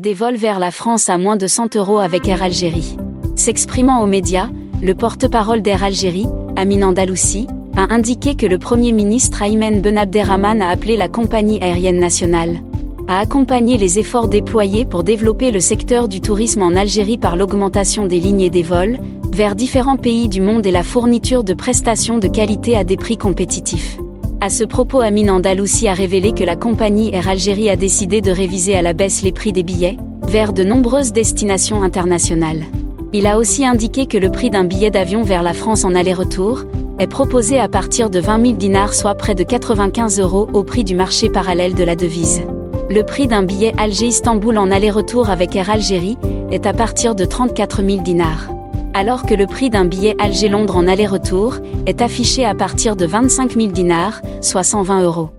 Des vols vers la France à moins de 100 euros avec Air Algérie. S'exprimant aux médias, le porte-parole d'Air Algérie, Amin Andalousi, a indiqué que le Premier ministre Aymen Ben Abderrahman a appelé la compagnie aérienne nationale à accompagner les efforts déployés pour développer le secteur du tourisme en Algérie par l'augmentation des lignes et des vols vers différents pays du monde et la fourniture de prestations de qualité à des prix compétitifs. À ce propos, Amin Andalousi a révélé que la compagnie Air Algérie a décidé de réviser à la baisse les prix des billets vers de nombreuses destinations internationales. Il a aussi indiqué que le prix d'un billet d'avion vers la France en aller-retour est proposé à partir de 20 000 dinars, soit près de 95 euros au prix du marché parallèle de la devise. Le prix d'un billet Alger-Istanbul en aller-retour avec Air Algérie est à partir de 34 000 dinars. Alors que le prix d'un billet Alger-Londres en aller-retour est affiché à partir de 25 000 dinars, soit 120 euros.